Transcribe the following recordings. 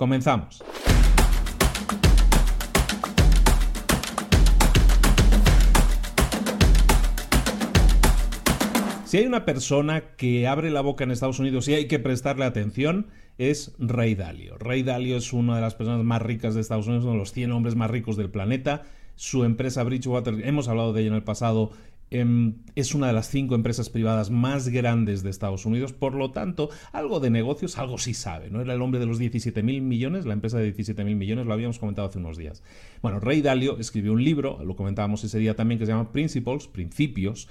Comenzamos. Si hay una persona que abre la boca en Estados Unidos y hay que prestarle atención, es Ray Dalio. Ray Dalio es una de las personas más ricas de Estados Unidos, uno de los 100 hombres más ricos del planeta. Su empresa Bridgewater, hemos hablado de ella en el pasado, Em, es una de las cinco empresas privadas más grandes de Estados Unidos, por lo tanto, algo de negocios, algo sí sabe, ¿no? Era el hombre de los 17 mil millones, la empresa de 17 mil millones, lo habíamos comentado hace unos días. Bueno, Ray Dalio escribió un libro, lo comentábamos ese día también, que se llama Principles, Principios,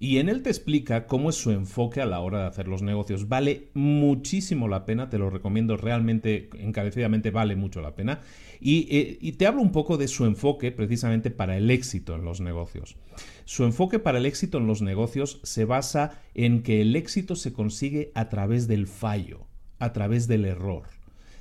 y en él te explica cómo es su enfoque a la hora de hacer los negocios. Vale muchísimo la pena, te lo recomiendo realmente, encarecidamente vale mucho la pena. Y, eh, y, te hablo un poco de su enfoque precisamente para el éxito en los negocios. Su enfoque para el éxito en los negocios se basa en que el éxito se consigue a través del fallo, a través del error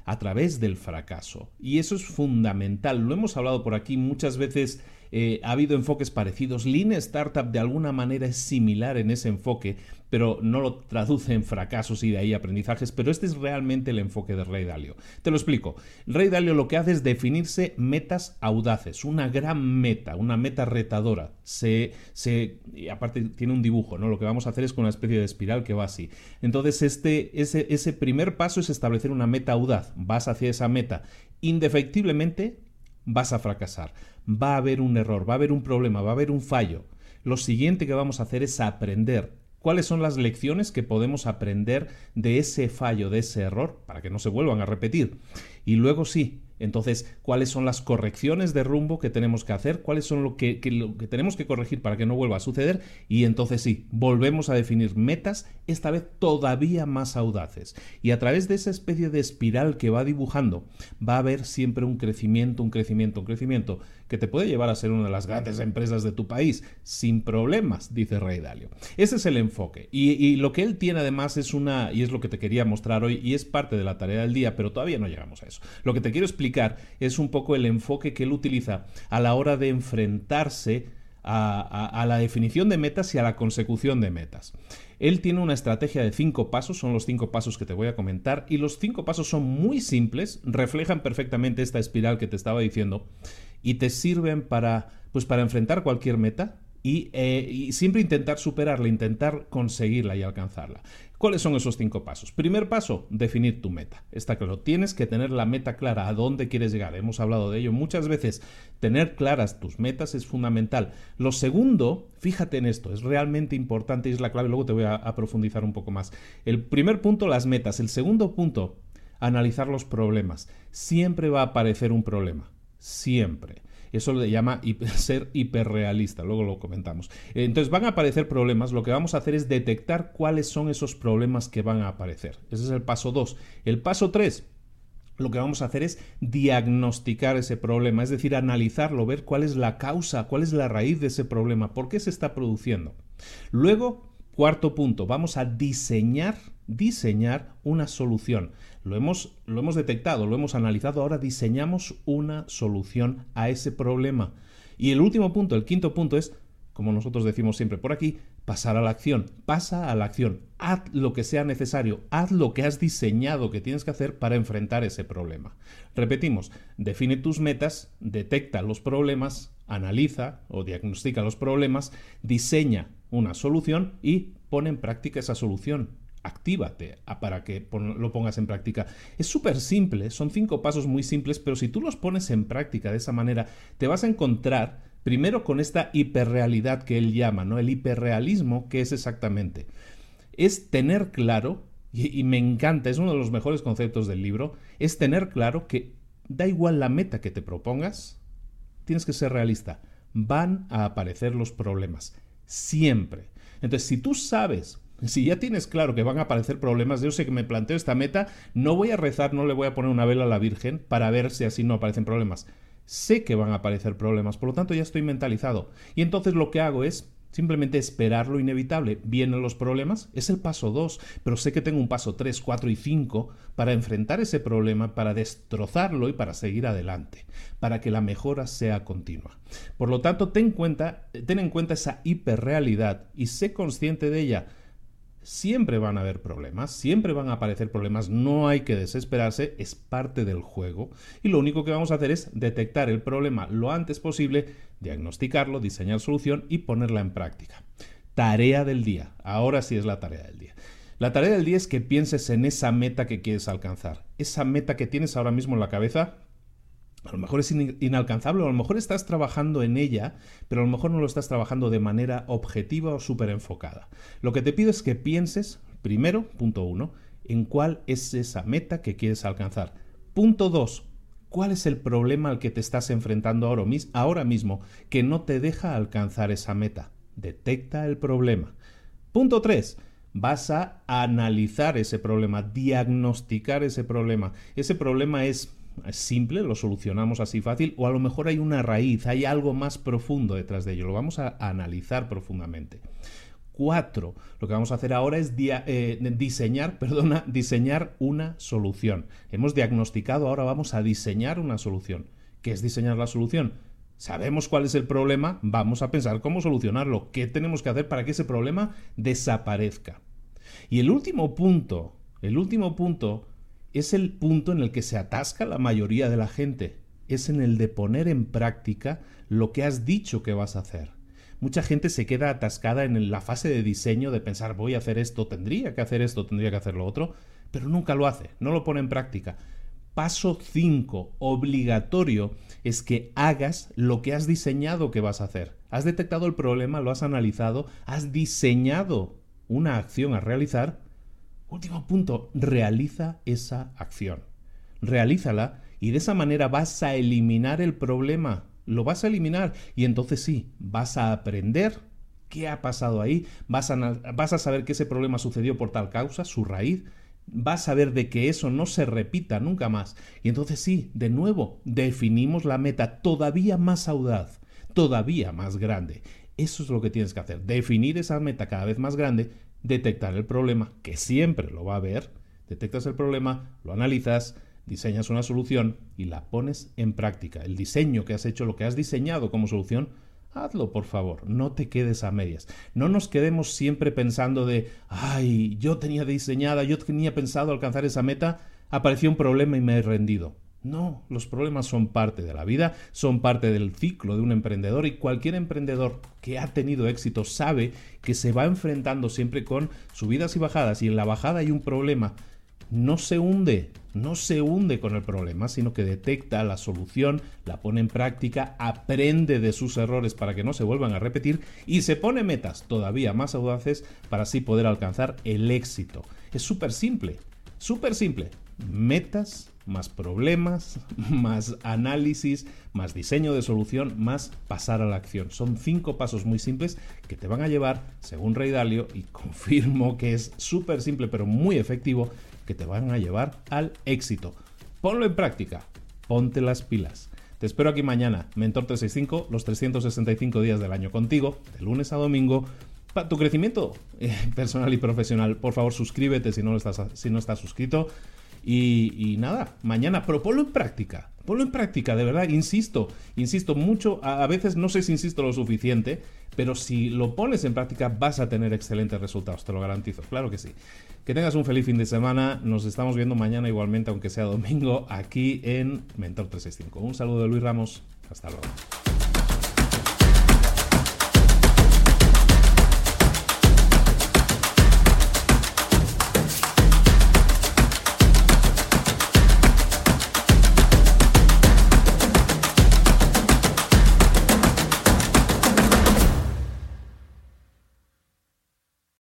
a través del fracaso. Y eso es fundamental. Lo hemos hablado por aquí muchas veces eh, ha habido enfoques parecidos. Lean Startup de alguna manera es similar en ese enfoque, pero no lo traduce en fracasos y de ahí aprendizajes, pero este es realmente el enfoque de Rey Dalio. Te lo explico. Rey Dalio lo que hace es definirse metas audaces, una gran meta, una meta retadora. Se, se, aparte tiene un dibujo, ¿no? Lo que vamos a hacer es con una especie de espiral que va así. Entonces, este, ese, ese primer paso es establecer una meta audaz. Vas hacia esa meta. Indefectiblemente vas a fracasar. Va a haber un error, va a haber un problema, va a haber un fallo. Lo siguiente que vamos a hacer es aprender. ¿Cuáles son las lecciones que podemos aprender de ese fallo, de ese error, para que no se vuelvan a repetir? Y luego sí, entonces, ¿cuáles son las correcciones de rumbo que tenemos que hacer? ¿Cuáles son lo que, lo que, tenemos que corregir para que no vuelva a suceder? Y entonces sí, volvemos a definir metas, esta vez todavía más audaces. Y a través de esa especie de espiral que va dibujando, va a haber siempre un crecimiento, un crecimiento, un crecimiento, que te puede llevar a ser una de las grandes empresas de tu país, sin problemas, dice Rey Dalio. Ese es el enfoque. Y, y lo que él tiene además es una, y es lo que te quería mostrar hoy, y es parte de la tarea del día, pero todavía no llegamos a eso. Lo que te quiero explicar es un poco el enfoque que él utiliza a la hora de enfrentarse a, la definición de metas y a la consecución de metas. Él tiene una estrategia de cinco pasos, son los cinco pasos que te voy a comentar, y los cinco pasos son muy simples, reflejan perfectamente esta espiral que te estaba diciendo, y te sirven para, pues, para enfrentar cualquier meta, y, eh, y, siempre intentar superarla, intentar conseguirla y alcanzarla. ¿Cuáles son esos cinco pasos? Primer paso, definir tu meta. Está claro, tienes que tener la meta clara, a dónde quieres llegar. Hemos hablado de ello muchas veces. Tener claras tus metas es fundamental. Lo segundo, fíjate en esto, es realmente importante y es la clave, luego te voy a, a profundizar un poco más. El primer punto, las metas. El segundo punto, analizar los problemas. Siempre va a aparecer un problema. Siempre. Eso le llama ser hiperrealista, luego lo comentamos. Entonces van a aparecer problemas, lo que vamos a hacer es detectar cuáles son esos problemas que van a aparecer. Ese es el paso 2. El paso 3, lo que vamos a hacer es diagnosticar ese problema, es decir, analizarlo, ver cuál es la causa, cuál es la raíz de ese problema, por qué se está produciendo. Luego, cuarto punto, vamos a diseñar, diseñar una solución. Lo hemos, lo hemos detectado, lo hemos analizado, ahora diseñamos una solución a ese problema. Y el último punto, el quinto punto es, como nosotros decimos siempre por aquí, pasar a la acción. Pasa a la acción. Haz lo que sea necesario. Haz lo que has diseñado que tienes que hacer para enfrentar ese problema. Repetimos, define tus metas, detecta los problemas, analiza o diagnostica los problemas, diseña una solución y pone en práctica esa solución. Actívate para que lo pongas en práctica. Es súper simple, son cinco pasos muy simples, pero si tú los pones en práctica de esa manera, te vas a encontrar Primero con esta hiperrealidad que él llama, ¿no? El hiperrealismo, que es exactamente? Es tener claro, y, me encanta, es uno de los mejores conceptos del libro, es tener claro que da igual la meta que te propongas, tienes que ser realista. Van a aparecer los problemas. Siempre. Entonces, si tú sabes si ya tienes claro que van a aparecer problemas, yo sé que me planteo esta meta, no voy a rezar, no le voy a poner una vela a la Virgen para ver si así no aparecen problemas sé que van a aparecer problemas, por lo tanto ya estoy mentalizado. Y entonces lo que hago es simplemente esperar lo inevitable. Vienen los problemas, es el paso 2, pero sé que tengo un paso 3, 4 y 5 para enfrentar ese problema, para destrozarlo y para seguir adelante, para que la mejora sea continua. Por lo tanto, ten, cuenta, ten en cuenta esa hiperrealidad y sé consciente de ella siempre van a haber problemas, siempre van a aparecer problemas, no hay que desesperarse, es parte del juego y lo único que vamos a hacer es detectar el problema lo antes posible, diagnosticarlo, diseñar solución y ponerla en práctica. Tarea del día, ahora sí es la tarea del día. La tarea del día es que pienses en esa meta que quieres alcanzar, esa meta que tienes ahora mismo en la cabeza, a lo mejor es inalcanzable, a lo mejor estás trabajando en ella, pero a lo mejor no lo estás trabajando de manera objetiva o súper enfocada. Lo que te pido es que pienses, primero, punto uno, en cuál es esa meta que quieres alcanzar. Punto dos, ¿cuál es el problema al que te estás enfrentando ahora, ahora mismo que no te deja alcanzar esa meta? Detecta el problema. Punto tres, vas a analizar ese problema, diagnosticar ese problema. Ese problema es es simple, lo solucionamos así fácil, o a lo mejor hay una raíz, hay algo más profundo detrás de ello. Lo vamos a analizar profundamente. Cuatro, lo que vamos a hacer ahora es eh, diseñar, perdona, diseñar una solución. Hemos diagnosticado, ahora vamos a diseñar una solución. ¿Qué es diseñar la solución? Sabemos cuál es el problema, vamos a pensar cómo solucionarlo, qué tenemos que hacer para que ese problema desaparezca. Y el último punto, el último punto es el punto en el que se atasca la mayoría de la gente. Es en el de poner en práctica lo que has dicho que vas a hacer. Mucha gente se queda atascada en la fase de diseño de pensar voy a hacer esto, tendría que hacer esto, tendría que hacer lo otro, pero nunca lo hace, no lo pone en práctica. Paso 5, obligatorio, es que hagas lo que has diseñado que vas a hacer. Has detectado el problema, lo has analizado, has diseñado una acción a realizar Último punto, realiza esa acción. Realízala y de esa manera vas a eliminar el problema. Lo vas a eliminar y entonces sí, vas a aprender qué ha pasado ahí, vas a, vas a saber que ese problema sucedió por tal causa, su raíz, vas a ver de que eso no se repita nunca más. Y entonces sí, de nuevo, definimos la meta todavía más audaz, todavía más grande. Eso es lo que tienes que hacer, definir esa meta cada vez más grande detectar el problema, que siempre lo va a haber, detectas el problema, lo analizas, diseñas una solución y la pones en práctica. El diseño que has hecho, lo que has diseñado como solución, hazlo por favor, no te quedes a medias. No nos quedemos siempre pensando de, ay, yo tenía diseñada, yo tenía pensado alcanzar esa meta, apareció un problema y me he rendido. No, los problemas son parte de la vida, son parte del ciclo de un emprendedor y cualquier emprendedor que ha tenido éxito sabe que se va enfrentando siempre con subidas y bajadas y en la bajada hay un problema. No se hunde, no se hunde con el problema, sino que detecta la solución, la pone en práctica, aprende de sus errores para que no se vuelvan a repetir y se pone metas todavía más audaces para así poder alcanzar el éxito. Es súper simple, súper simple. Metas más problemas, más análisis, más diseño de solución, más pasar a la acción. Son cinco pasos muy simples que te van a llevar, según Rey Dalio, y confirmo que es súper simple pero muy efectivo, que te van a llevar al éxito. ponlo en práctica, ponte las pilas. Te espero aquí mañana, Mentor 365, los 365 días del año contigo, de lunes a domingo, para tu crecimiento eh, personal y profesional. Por favor, suscríbete si no, estás, si no estás suscrito. Y, nada, mañana, pero ponlo en práctica. Ponlo en práctica, de verdad, insisto, insisto mucho, a, a, veces no sé si insisto lo suficiente, pero si lo pones en práctica vas a tener excelentes resultados, te lo garantizo, claro que sí. Que tengas un feliz fin de semana, nos estamos viendo mañana igualmente, aunque sea domingo, aquí en Mentor 365. Un saludo de Luis Ramos, hasta luego.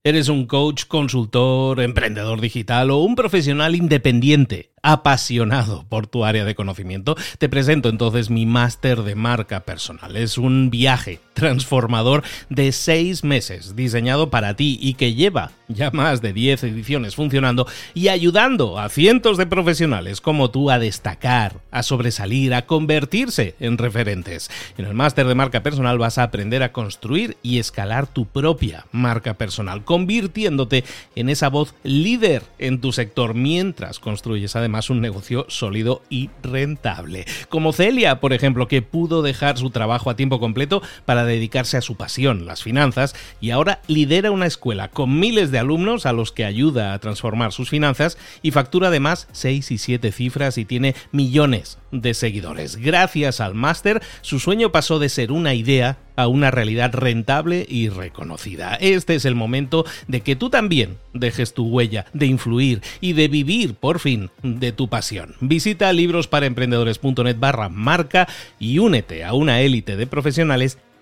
¿Eres un coach, consultor, emprendedor digital o un profesional independiente? apasionado por tu área de conocimiento, te presento entonces mi máster de marca personal. Es un viaje transformador de seis meses diseñado para ti y que lleva ya más de 10 ediciones funcionando y ayudando a cientos de profesionales como tú a destacar, a sobresalir, a convertirse en referentes. En el máster de marca personal vas a aprender a construir y escalar tu propia marca personal, convirtiéndote en esa voz líder en tu sector mientras construyes además un negocio sólido y rentable. Como Celia, por ejemplo, que pudo dejar su trabajo a tiempo completo para dedicarse a su pasión, las finanzas, y ahora lidera una escuela con miles de alumnos a los que ayuda a transformar sus finanzas y factura además 6 y 7 cifras y tiene millones de seguidores. Gracias al máster, su sueño pasó de ser una idea a una realidad rentable y reconocida. Este es el momento de que tú también dejes tu huella, de influir y de vivir por fin de tu pasión. Visita librosparaemprendedores.net barra marca y únete a una élite de profesionales